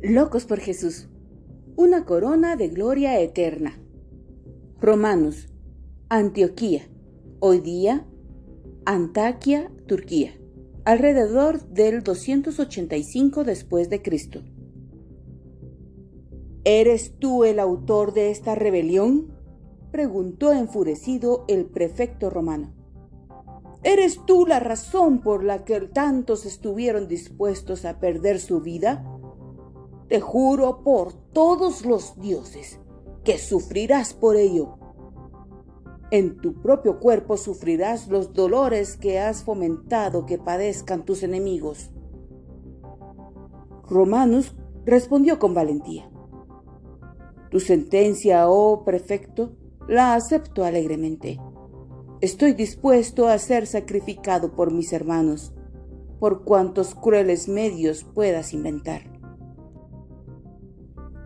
Locos por Jesús. Una corona de gloria eterna. Romanos. Antioquía. Hoy día. Antaquia, Turquía. Alrededor del 285 después de Cristo. ¿Eres tú el autor de esta rebelión? preguntó enfurecido el prefecto romano. ¿Eres tú la razón por la que tantos estuvieron dispuestos a perder su vida? Te juro por todos los dioses que sufrirás por ello. En tu propio cuerpo sufrirás los dolores que has fomentado que padezcan tus enemigos. Romanus respondió con valentía. Tu sentencia, oh prefecto, la acepto alegremente. Estoy dispuesto a ser sacrificado por mis hermanos, por cuantos crueles medios puedas inventar.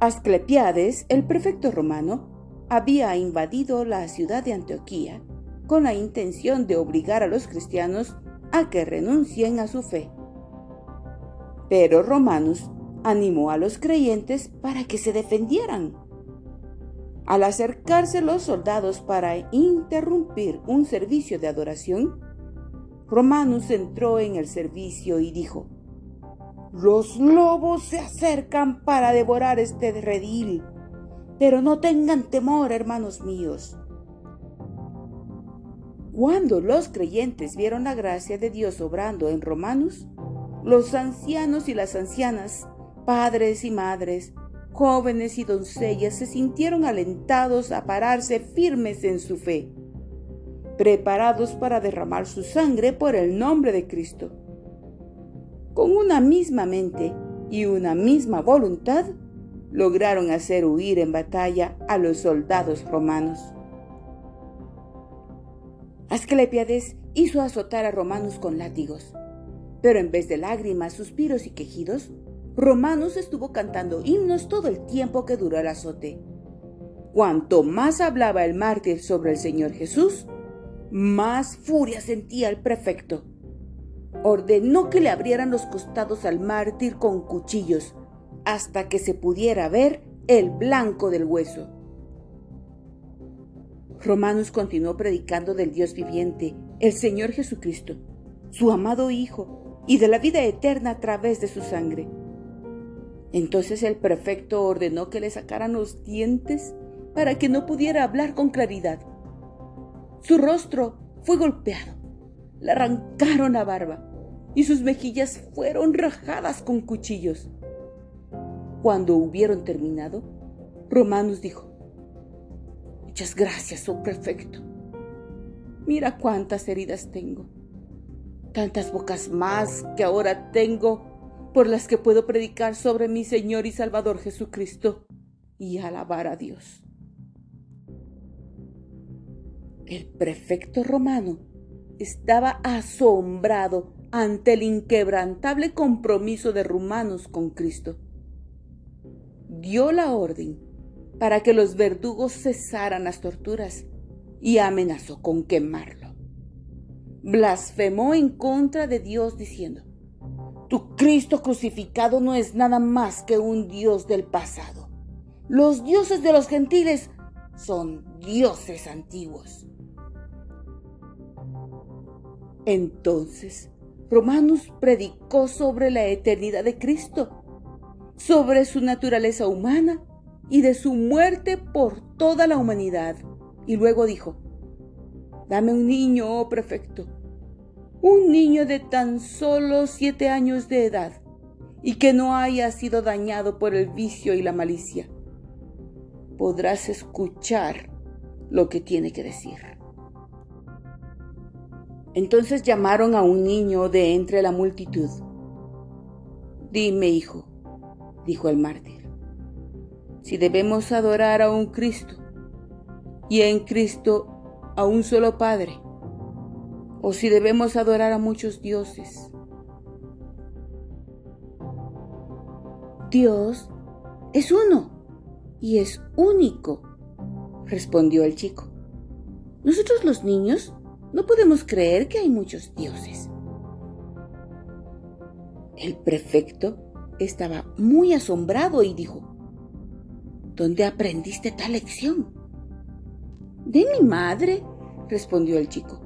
Asclepiades, el prefecto romano, había invadido la ciudad de Antioquía con la intención de obligar a los cristianos a que renuncien a su fe. Pero Romanus animó a los creyentes para que se defendieran. Al acercarse los soldados para interrumpir un servicio de adoración, Romanus entró en el servicio y dijo, los lobos se acercan para devorar este redil, pero no tengan temor, hermanos míos. Cuando los creyentes vieron la gracia de Dios obrando en Romanos, los ancianos y las ancianas, padres y madres, jóvenes y doncellas se sintieron alentados a pararse firmes en su fe, preparados para derramar su sangre por el nombre de Cristo con una misma mente y una misma voluntad, lograron hacer huir en batalla a los soldados romanos. Asclepiades hizo azotar a Romanos con látigos, pero en vez de lágrimas, suspiros y quejidos, Romanos estuvo cantando himnos todo el tiempo que duró el azote. Cuanto más hablaba el mártir sobre el Señor Jesús, más furia sentía el prefecto ordenó que le abrieran los costados al mártir con cuchillos hasta que se pudiera ver el blanco del hueso. Romanos continuó predicando del Dios viviente, el Señor Jesucristo, su amado Hijo, y de la vida eterna a través de su sangre. Entonces el prefecto ordenó que le sacaran los dientes para que no pudiera hablar con claridad. Su rostro fue golpeado, le arrancaron la barba y sus mejillas fueron rajadas con cuchillos. Cuando hubieron terminado, Romanus dijo, Muchas gracias, oh prefecto. Mira cuántas heridas tengo, tantas bocas más que ahora tengo por las que puedo predicar sobre mi Señor y Salvador Jesucristo y alabar a Dios. El prefecto romano estaba asombrado ante el inquebrantable compromiso de Rumanos con Cristo. Dio la orden para que los verdugos cesaran las torturas y amenazó con quemarlo. Blasfemó en contra de Dios diciendo, Tu Cristo crucificado no es nada más que un Dios del pasado. Los dioses de los gentiles son dioses antiguos. Entonces Romanus predicó sobre la eternidad de Cristo, sobre su naturaleza humana y de su muerte por toda la humanidad. Y luego dijo, dame un niño, oh prefecto, un niño de tan solo siete años de edad y que no haya sido dañado por el vicio y la malicia. Podrás escuchar lo que tiene que decir. Entonces llamaron a un niño de entre la multitud. Dime, hijo, dijo el mártir, si debemos adorar a un Cristo y en Cristo a un solo Padre, o si debemos adorar a muchos dioses. Dios es uno y es único, respondió el chico. Nosotros los niños no podemos creer que hay muchos dioses. El prefecto estaba muy asombrado y dijo, ¿Dónde aprendiste tal lección? De mi madre, respondió el chico.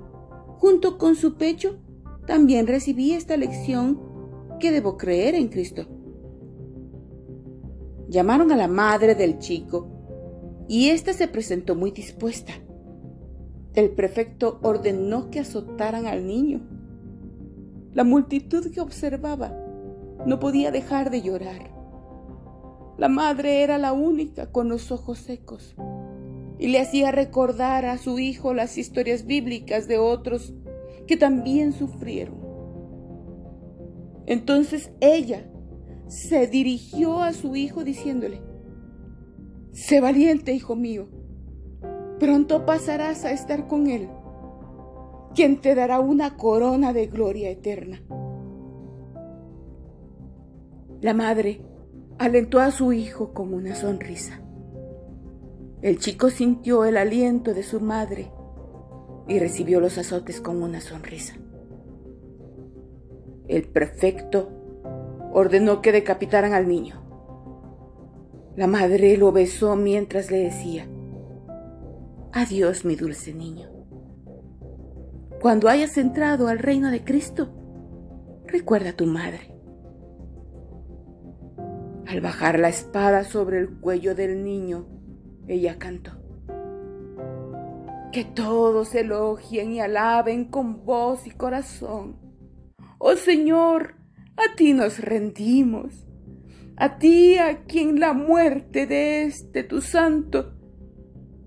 Junto con su pecho, también recibí esta lección que debo creer en Cristo. Llamaron a la madre del chico y ésta se presentó muy dispuesta. El prefecto ordenó que azotaran al niño. La multitud que observaba no podía dejar de llorar. La madre era la única con los ojos secos y le hacía recordar a su hijo las historias bíblicas de otros que también sufrieron. Entonces ella se dirigió a su hijo diciéndole, Sé valiente, hijo mío, pronto pasarás a estar con él, quien te dará una corona de gloria eterna. La madre alentó a su hijo con una sonrisa. El chico sintió el aliento de su madre y recibió los azotes con una sonrisa. El prefecto ordenó que decapitaran al niño. La madre lo besó mientras le decía, Adiós mi dulce niño. Cuando hayas entrado al reino de Cristo, recuerda a tu madre. Al bajar la espada sobre el cuello del niño, ella cantó. Que todos elogien y alaben con voz y corazón. Oh Señor, a ti nos rendimos, a ti a quien la muerte de este tu santo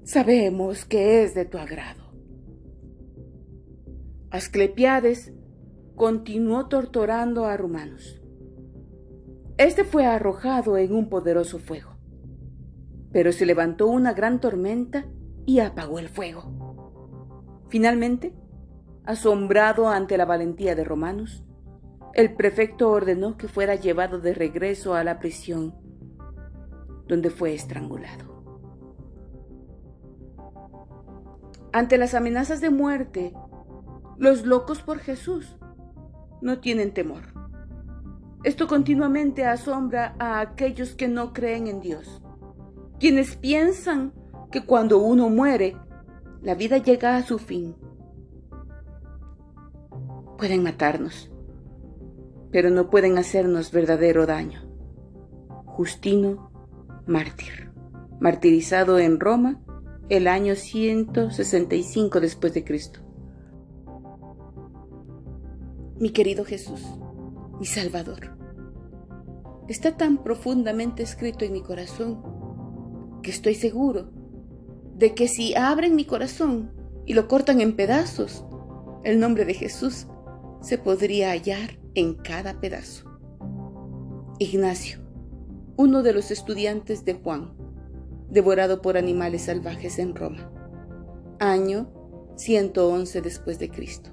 sabemos que es de tu agrado. Asclepiades continuó torturando a Romanos este fue arrojado en un poderoso fuego. Pero se levantó una gran tormenta y apagó el fuego. Finalmente, asombrado ante la valentía de Romanos, el prefecto ordenó que fuera llevado de regreso a la prisión, donde fue estrangulado. Ante las amenazas de muerte, los locos por Jesús no tienen temor. Esto continuamente asombra a aquellos que no creen en Dios, quienes piensan que cuando uno muere, la vida llega a su fin. Pueden matarnos, pero no pueden hacernos verdadero daño. Justino Mártir, martirizado en Roma el año 165 después de Cristo. Mi querido Jesús, mi Salvador. Está tan profundamente escrito en mi corazón que estoy seguro de que si abren mi corazón y lo cortan en pedazos, el nombre de Jesús se podría hallar en cada pedazo. Ignacio, uno de los estudiantes de Juan, devorado por animales salvajes en Roma. Año 111 después de Cristo.